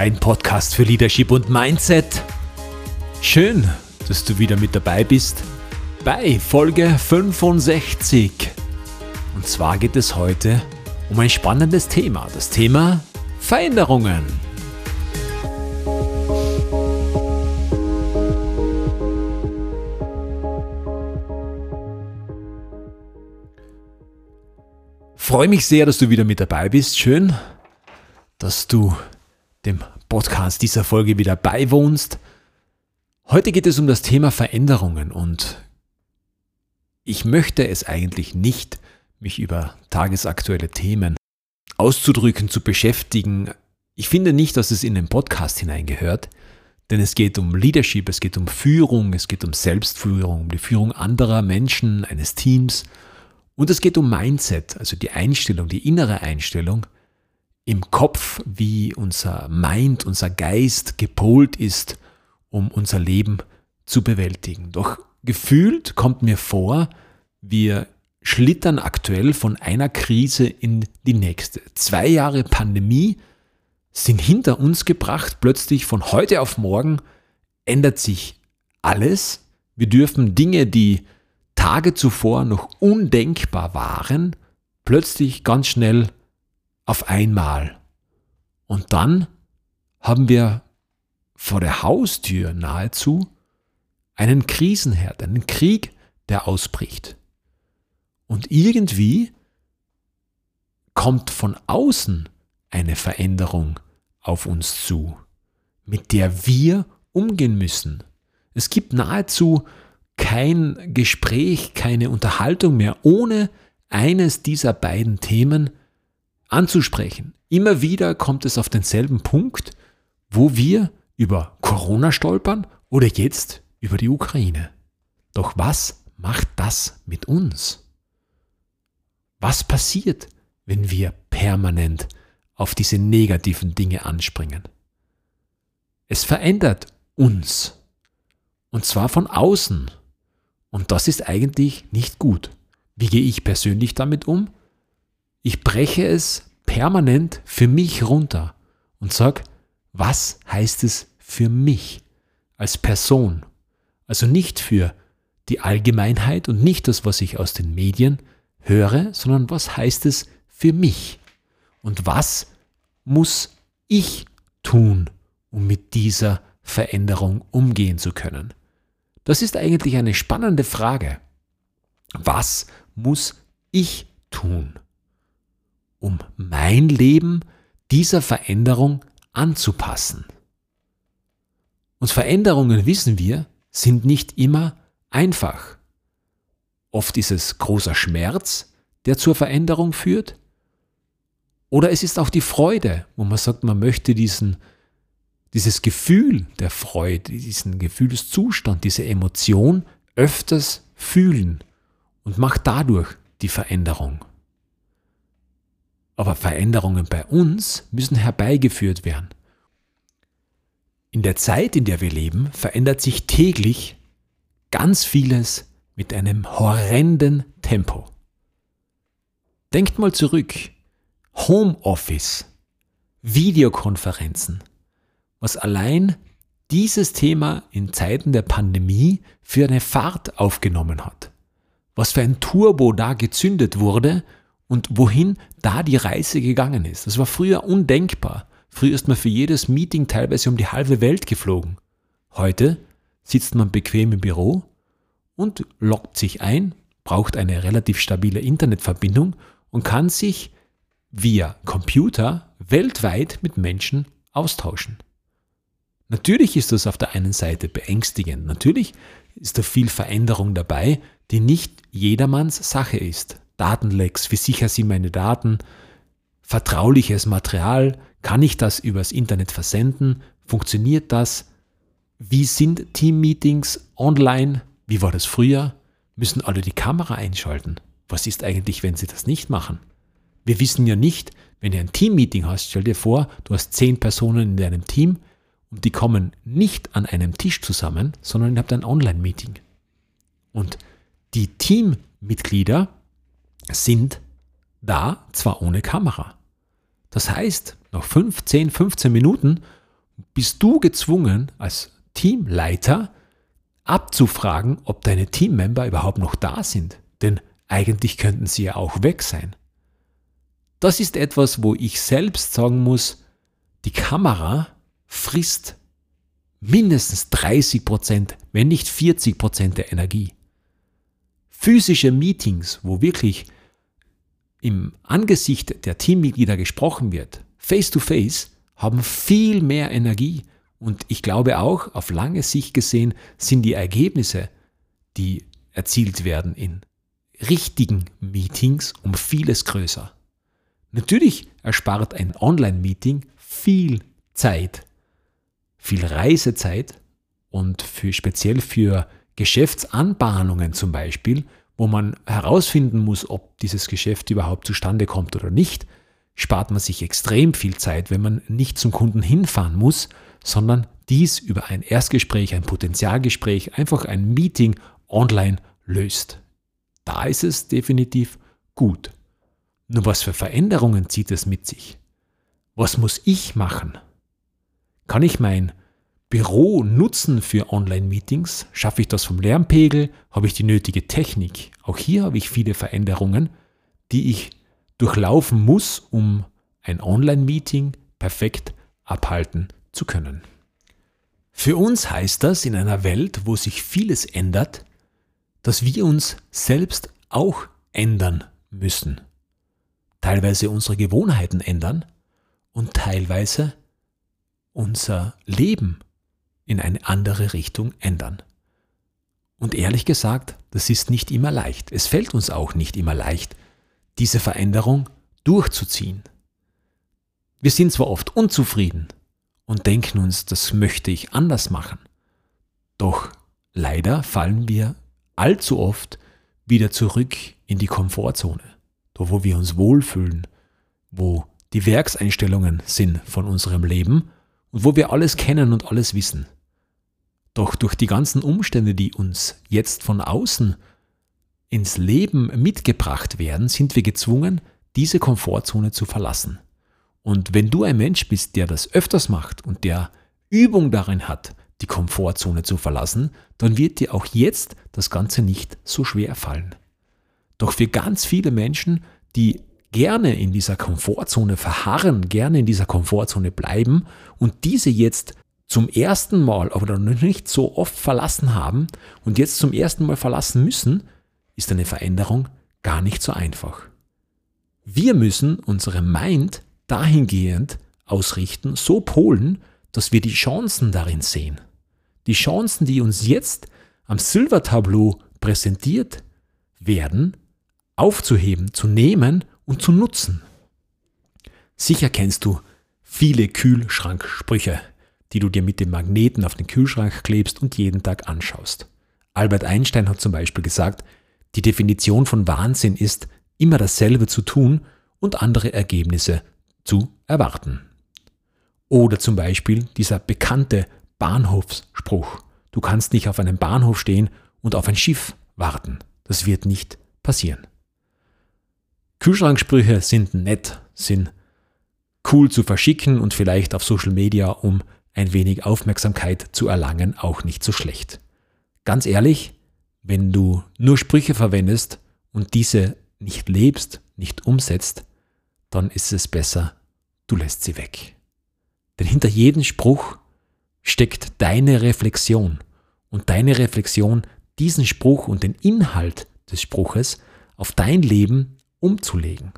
Dein Podcast für Leadership und Mindset. Schön, dass du wieder mit dabei bist bei Folge 65. Und zwar geht es heute um ein spannendes Thema, das Thema Veränderungen. Freue mich sehr, dass du wieder mit dabei bist. Schön, dass du dem Podcast dieser Folge wieder beiwohnst. Heute geht es um das Thema Veränderungen und ich möchte es eigentlich nicht, mich über tagesaktuelle Themen auszudrücken, zu beschäftigen. Ich finde nicht, dass es in den Podcast hineingehört, denn es geht um Leadership, es geht um Führung, es geht um Selbstführung, um die Führung anderer Menschen, eines Teams und es geht um Mindset, also die Einstellung, die innere Einstellung, im Kopf, wie unser Mind, unser Geist gepolt ist, um unser Leben zu bewältigen. Doch gefühlt kommt mir vor, wir schlittern aktuell von einer Krise in die nächste. Zwei Jahre Pandemie sind hinter uns gebracht. Plötzlich von heute auf morgen ändert sich alles. Wir dürfen Dinge, die Tage zuvor noch undenkbar waren, plötzlich ganz schnell auf einmal. Und dann haben wir vor der Haustür nahezu einen Krisenherd, einen Krieg, der ausbricht. Und irgendwie kommt von außen eine Veränderung auf uns zu, mit der wir umgehen müssen. Es gibt nahezu kein Gespräch, keine Unterhaltung mehr ohne eines dieser beiden Themen anzusprechen. Immer wieder kommt es auf denselben Punkt, wo wir über Corona stolpern oder jetzt über die Ukraine. Doch was macht das mit uns? Was passiert, wenn wir permanent auf diese negativen Dinge anspringen? Es verändert uns. Und zwar von außen. Und das ist eigentlich nicht gut. Wie gehe ich persönlich damit um? Ich breche es permanent für mich runter und sage, was heißt es für mich als Person? Also nicht für die Allgemeinheit und nicht das, was ich aus den Medien höre, sondern was heißt es für mich? Und was muss ich tun, um mit dieser Veränderung umgehen zu können? Das ist eigentlich eine spannende Frage. Was muss ich tun? Um mein Leben dieser Veränderung anzupassen. Und Veränderungen, wissen wir, sind nicht immer einfach. Oft ist es großer Schmerz, der zur Veränderung führt. Oder es ist auch die Freude, wo man sagt, man möchte diesen, dieses Gefühl der Freude, diesen Gefühlszustand, diese Emotion öfters fühlen und macht dadurch die Veränderung. Aber Veränderungen bei uns müssen herbeigeführt werden. In der Zeit, in der wir leben, verändert sich täglich ganz vieles mit einem horrenden Tempo. Denkt mal zurück. Homeoffice, Videokonferenzen, was allein dieses Thema in Zeiten der Pandemie für eine Fahrt aufgenommen hat. Was für ein Turbo da gezündet wurde und wohin da die Reise gegangen ist. Das war früher undenkbar. Früher ist man für jedes Meeting teilweise um die halbe Welt geflogen. Heute sitzt man bequem im Büro und loggt sich ein, braucht eine relativ stabile Internetverbindung und kann sich via Computer weltweit mit Menschen austauschen. Natürlich ist das auf der einen Seite beängstigend. Natürlich ist da viel Veränderung dabei, die nicht jedermanns Sache ist. Datenlecks, wie sicher sind meine Daten, vertrauliches Material, kann ich das übers Internet versenden, funktioniert das, wie sind Team-Meetings online, wie war das früher, müssen alle die Kamera einschalten, was ist eigentlich, wenn sie das nicht machen? Wir wissen ja nicht, wenn du ein Team-Meeting hast, stell dir vor, du hast zehn Personen in deinem Team und die kommen nicht an einem Tisch zusammen, sondern ihr habt ein Online-Meeting. Und die Teammitglieder sind da zwar ohne Kamera. Das heißt, nach 5, 10, 15 Minuten bist du gezwungen, als Teamleiter abzufragen, ob deine Teammember überhaupt noch da sind. Denn eigentlich könnten sie ja auch weg sein. Das ist etwas, wo ich selbst sagen muss, die Kamera frisst mindestens 30 Prozent, wenn nicht 40 Prozent der Energie. Physische Meetings, wo wirklich im Angesicht der Teammitglieder gesprochen wird, face to face, haben viel mehr Energie. Und ich glaube auch, auf lange Sicht gesehen, sind die Ergebnisse, die erzielt werden in richtigen Meetings, um vieles größer. Natürlich erspart ein Online-Meeting viel Zeit, viel Reisezeit und für, speziell für Geschäftsanbahnungen zum Beispiel, wo man herausfinden muss, ob dieses Geschäft überhaupt zustande kommt oder nicht, spart man sich extrem viel Zeit, wenn man nicht zum Kunden hinfahren muss, sondern dies über ein Erstgespräch, ein Potenzialgespräch, einfach ein Meeting online löst. Da ist es definitiv gut. Nur was für Veränderungen zieht es mit sich? Was muss ich machen? Kann ich mein Büro nutzen für Online-Meetings? Schaffe ich das vom Lärmpegel? Habe ich die nötige Technik? Auch hier habe ich viele Veränderungen, die ich durchlaufen muss, um ein Online-Meeting perfekt abhalten zu können. Für uns heißt das in einer Welt, wo sich vieles ändert, dass wir uns selbst auch ändern müssen. Teilweise unsere Gewohnheiten ändern und teilweise unser Leben in eine andere Richtung ändern. Und ehrlich gesagt, das ist nicht immer leicht. Es fällt uns auch nicht immer leicht, diese Veränderung durchzuziehen. Wir sind zwar oft unzufrieden und denken uns, das möchte ich anders machen, doch leider fallen wir allzu oft wieder zurück in die Komfortzone, da wo wir uns wohlfühlen, wo die Werkseinstellungen sind von unserem Leben und wo wir alles kennen und alles wissen. Doch durch die ganzen Umstände, die uns jetzt von außen ins Leben mitgebracht werden, sind wir gezwungen, diese Komfortzone zu verlassen. Und wenn du ein Mensch bist, der das öfters macht und der Übung darin hat, die Komfortzone zu verlassen, dann wird dir auch jetzt das Ganze nicht so schwer fallen. Doch für ganz viele Menschen, die gerne in dieser Komfortzone verharren, gerne in dieser Komfortzone bleiben und diese jetzt zum ersten Mal oder noch nicht so oft verlassen haben und jetzt zum ersten Mal verlassen müssen, ist eine Veränderung gar nicht so einfach. Wir müssen unsere Mind dahingehend ausrichten, so polen, dass wir die Chancen darin sehen. Die Chancen, die uns jetzt am Silbertableau präsentiert werden, aufzuheben, zu nehmen und zu nutzen. Sicher kennst du viele Kühlschranksprüche, die du dir mit dem Magneten auf den Kühlschrank klebst und jeden Tag anschaust. Albert Einstein hat zum Beispiel gesagt, die Definition von Wahnsinn ist, immer dasselbe zu tun und andere Ergebnisse zu erwarten. Oder zum Beispiel dieser bekannte Bahnhofsspruch. Du kannst nicht auf einem Bahnhof stehen und auf ein Schiff warten. Das wird nicht passieren. Kühlschranksprüche sind nett, sind cool zu verschicken und vielleicht auf Social Media, um ein wenig Aufmerksamkeit zu erlangen, auch nicht so schlecht. Ganz ehrlich, wenn du nur Sprüche verwendest und diese nicht lebst, nicht umsetzt, dann ist es besser, du lässt sie weg. Denn hinter jedem Spruch steckt deine Reflexion und deine Reflexion, diesen Spruch und den Inhalt des Spruches auf dein Leben umzulegen.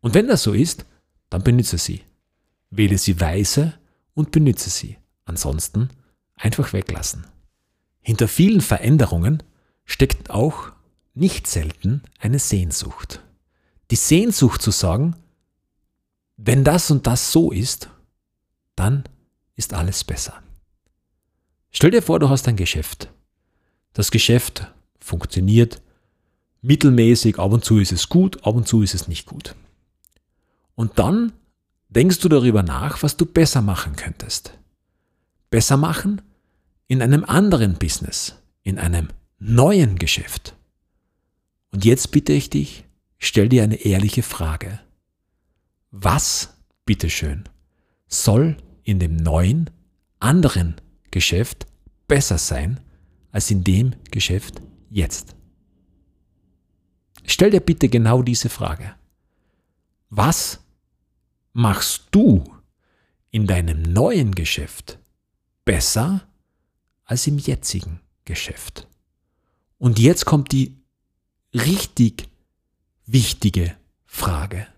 Und wenn das so ist, dann benütze sie. Wähle sie weise und benütze sie. Ansonsten einfach weglassen. Hinter vielen Veränderungen steckt auch nicht selten eine Sehnsucht. Die Sehnsucht zu sagen, wenn das und das so ist, dann ist alles besser. Stell dir vor, du hast ein Geschäft. Das Geschäft funktioniert mittelmäßig, ab und zu ist es gut, ab und zu ist es nicht gut. Und dann denkst du darüber nach, was du besser machen könntest. Besser machen in einem anderen Business, in einem neuen Geschäft. Und jetzt bitte ich dich, stell dir eine ehrliche Frage. Was, bitteschön, soll in dem neuen, anderen Geschäft besser sein als in dem Geschäft jetzt? Stell dir bitte genau diese Frage. Was machst du in deinem neuen Geschäft besser als im jetzigen Geschäft? Und jetzt kommt die richtig wichtige Frage.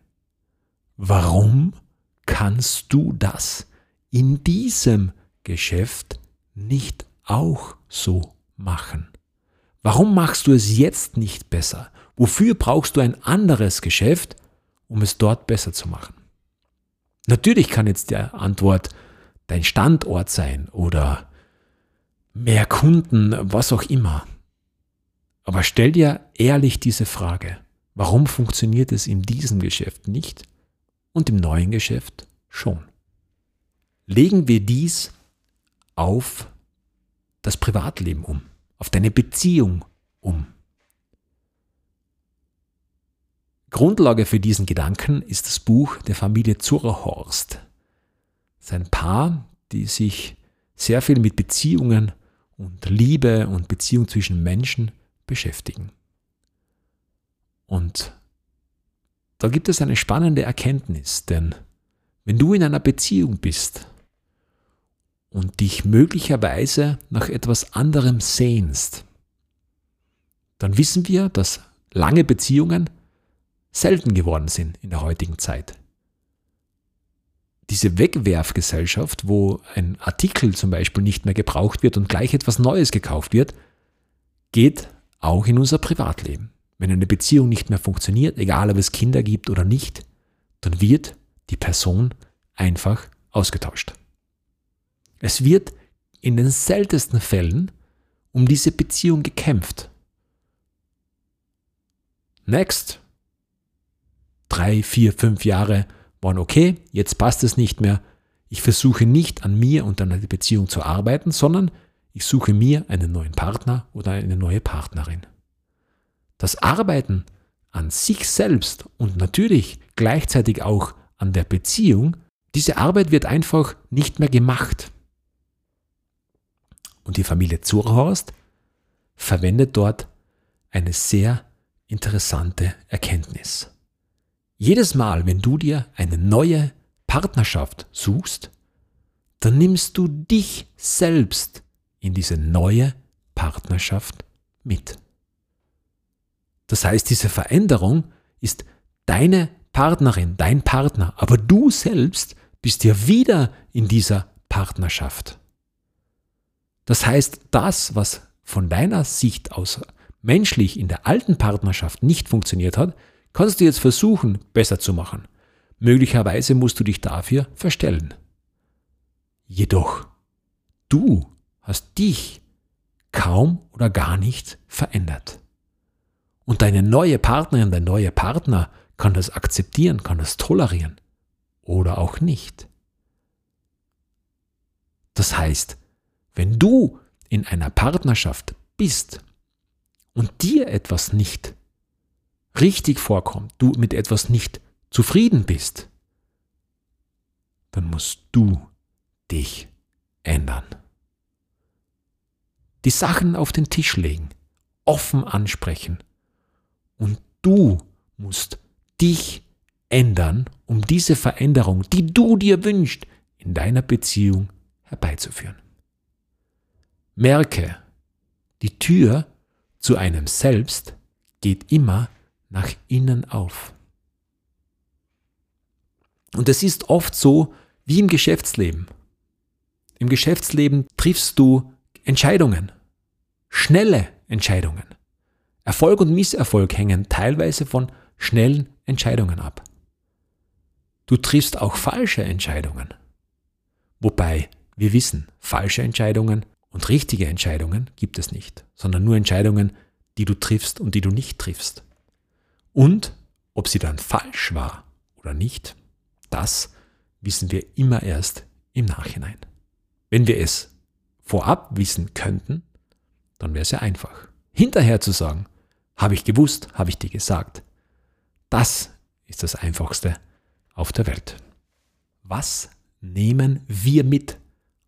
Warum kannst du das in diesem Geschäft nicht auch so machen? Warum machst du es jetzt nicht besser? Wofür brauchst du ein anderes Geschäft, um es dort besser zu machen? Natürlich kann jetzt der Antwort dein Standort sein oder mehr Kunden, was auch immer. Aber stell dir ehrlich diese Frage. Warum funktioniert es in diesem Geschäft nicht und im neuen Geschäft schon? Legen wir dies auf das Privatleben um, auf deine Beziehung um. Grundlage für diesen Gedanken ist das Buch der Familie Zurerhorst. Es ist ein Paar, die sich sehr viel mit Beziehungen und Liebe und Beziehung zwischen Menschen beschäftigen. Und da gibt es eine spannende Erkenntnis, denn wenn du in einer Beziehung bist und dich möglicherweise nach etwas anderem sehnst, dann wissen wir, dass lange Beziehungen selten geworden sind in der heutigen Zeit. Diese Wegwerfgesellschaft, wo ein Artikel zum Beispiel nicht mehr gebraucht wird und gleich etwas Neues gekauft wird, geht auch in unser Privatleben. Wenn eine Beziehung nicht mehr funktioniert, egal ob es Kinder gibt oder nicht, dann wird die Person einfach ausgetauscht. Es wird in den seltensten Fällen um diese Beziehung gekämpft. Next. Drei, vier, fünf Jahre waren okay, jetzt passt es nicht mehr. Ich versuche nicht an mir und an der Beziehung zu arbeiten, sondern ich suche mir einen neuen Partner oder eine neue Partnerin. Das Arbeiten an sich selbst und natürlich gleichzeitig auch an der Beziehung, diese Arbeit wird einfach nicht mehr gemacht. Und die Familie Zurhorst verwendet dort eine sehr interessante Erkenntnis. Jedes Mal, wenn du dir eine neue Partnerschaft suchst, dann nimmst du dich selbst in diese neue Partnerschaft mit. Das heißt, diese Veränderung ist deine Partnerin, dein Partner, aber du selbst bist ja wieder in dieser Partnerschaft. Das heißt, das, was von deiner Sicht aus menschlich in der alten Partnerschaft nicht funktioniert hat, kannst du jetzt versuchen, besser zu machen. Möglicherweise musst du dich dafür verstellen. Jedoch, du hast dich kaum oder gar nicht verändert. Und deine neue Partnerin, dein neuer Partner kann das akzeptieren, kann das tolerieren oder auch nicht. Das heißt, wenn du in einer Partnerschaft bist und dir etwas nicht richtig vorkommt, du mit etwas nicht zufrieden bist, dann musst du dich ändern die Sachen auf den Tisch legen, offen ansprechen. Und du musst dich ändern, um diese Veränderung, die du dir wünschst, in deiner Beziehung herbeizuführen. Merke, die Tür zu einem selbst geht immer nach innen auf. Und es ist oft so wie im Geschäftsleben. Im Geschäftsleben triffst du Entscheidungen. Schnelle Entscheidungen. Erfolg und Misserfolg hängen teilweise von schnellen Entscheidungen ab. Du triffst auch falsche Entscheidungen. Wobei wir wissen, falsche Entscheidungen und richtige Entscheidungen gibt es nicht, sondern nur Entscheidungen, die du triffst und die du nicht triffst. Und ob sie dann falsch war oder nicht, das wissen wir immer erst im Nachhinein. Wenn wir es vorab wissen könnten, dann wäre es ja einfach. Hinterher zu sagen, habe ich gewusst, habe ich dir gesagt. Das ist das Einfachste auf der Welt. Was nehmen wir mit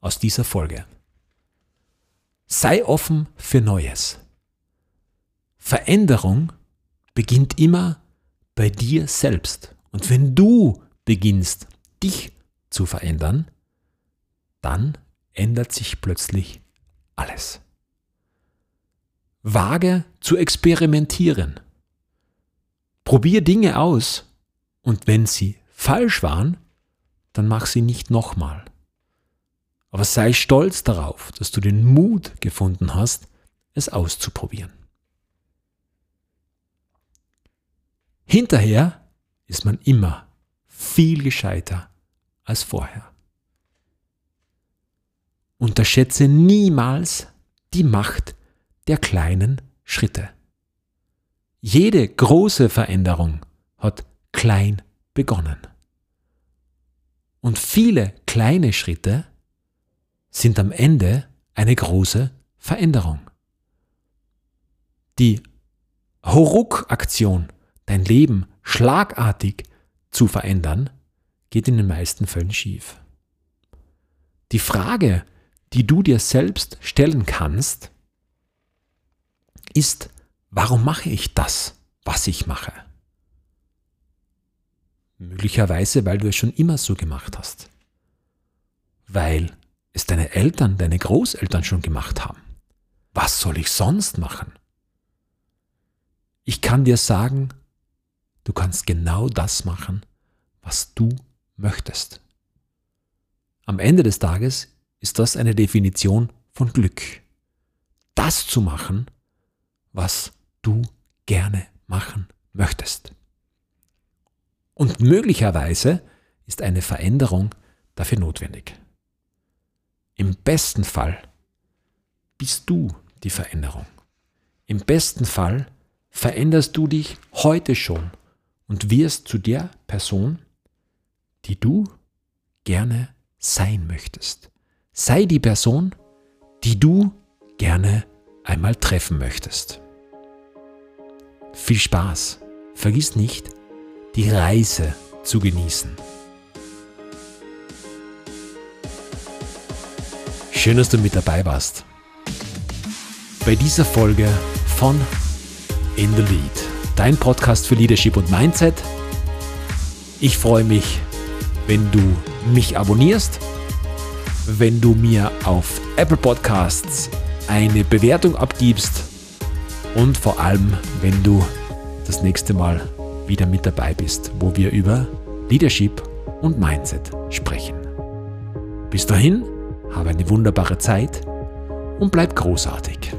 aus dieser Folge? Sei offen für Neues. Veränderung beginnt immer bei dir selbst. Und wenn du beginnst, dich zu verändern, dann ändert sich plötzlich alles. Wage zu experimentieren. Probier Dinge aus und wenn sie falsch waren, dann mach sie nicht nochmal. Aber sei stolz darauf, dass du den Mut gefunden hast, es auszuprobieren. Hinterher ist man immer viel gescheiter als vorher. Unterschätze niemals die Macht der kleinen Schritte. Jede große Veränderung hat klein begonnen. Und viele kleine Schritte sind am Ende eine große Veränderung. Die Horuk-Aktion, dein Leben schlagartig zu verändern, geht in den meisten Fällen schief. Die Frage, die du dir selbst stellen kannst, ist, warum mache ich das, was ich mache? Möglicherweise, weil du es schon immer so gemacht hast. Weil es deine Eltern, deine Großeltern schon gemacht haben. Was soll ich sonst machen? Ich kann dir sagen, du kannst genau das machen, was du möchtest. Am Ende des Tages ist das eine Definition von Glück. Das zu machen, was du gerne machen möchtest. Und möglicherweise ist eine Veränderung dafür notwendig. Im besten Fall bist du die Veränderung. Im besten Fall veränderst du dich heute schon und wirst zu der Person, die du gerne sein möchtest. Sei die Person, die du gerne einmal treffen möchtest. Viel Spaß. Vergiss nicht, die Reise zu genießen. Schön, dass du mit dabei warst. Bei dieser Folge von In the Lead, dein Podcast für Leadership und Mindset. Ich freue mich, wenn du mich abonnierst, wenn du mir auf Apple Podcasts eine Bewertung abgibst und vor allem, wenn du das nächste Mal wieder mit dabei bist, wo wir über Leadership und Mindset sprechen. Bis dahin, habe eine wunderbare Zeit und bleib großartig.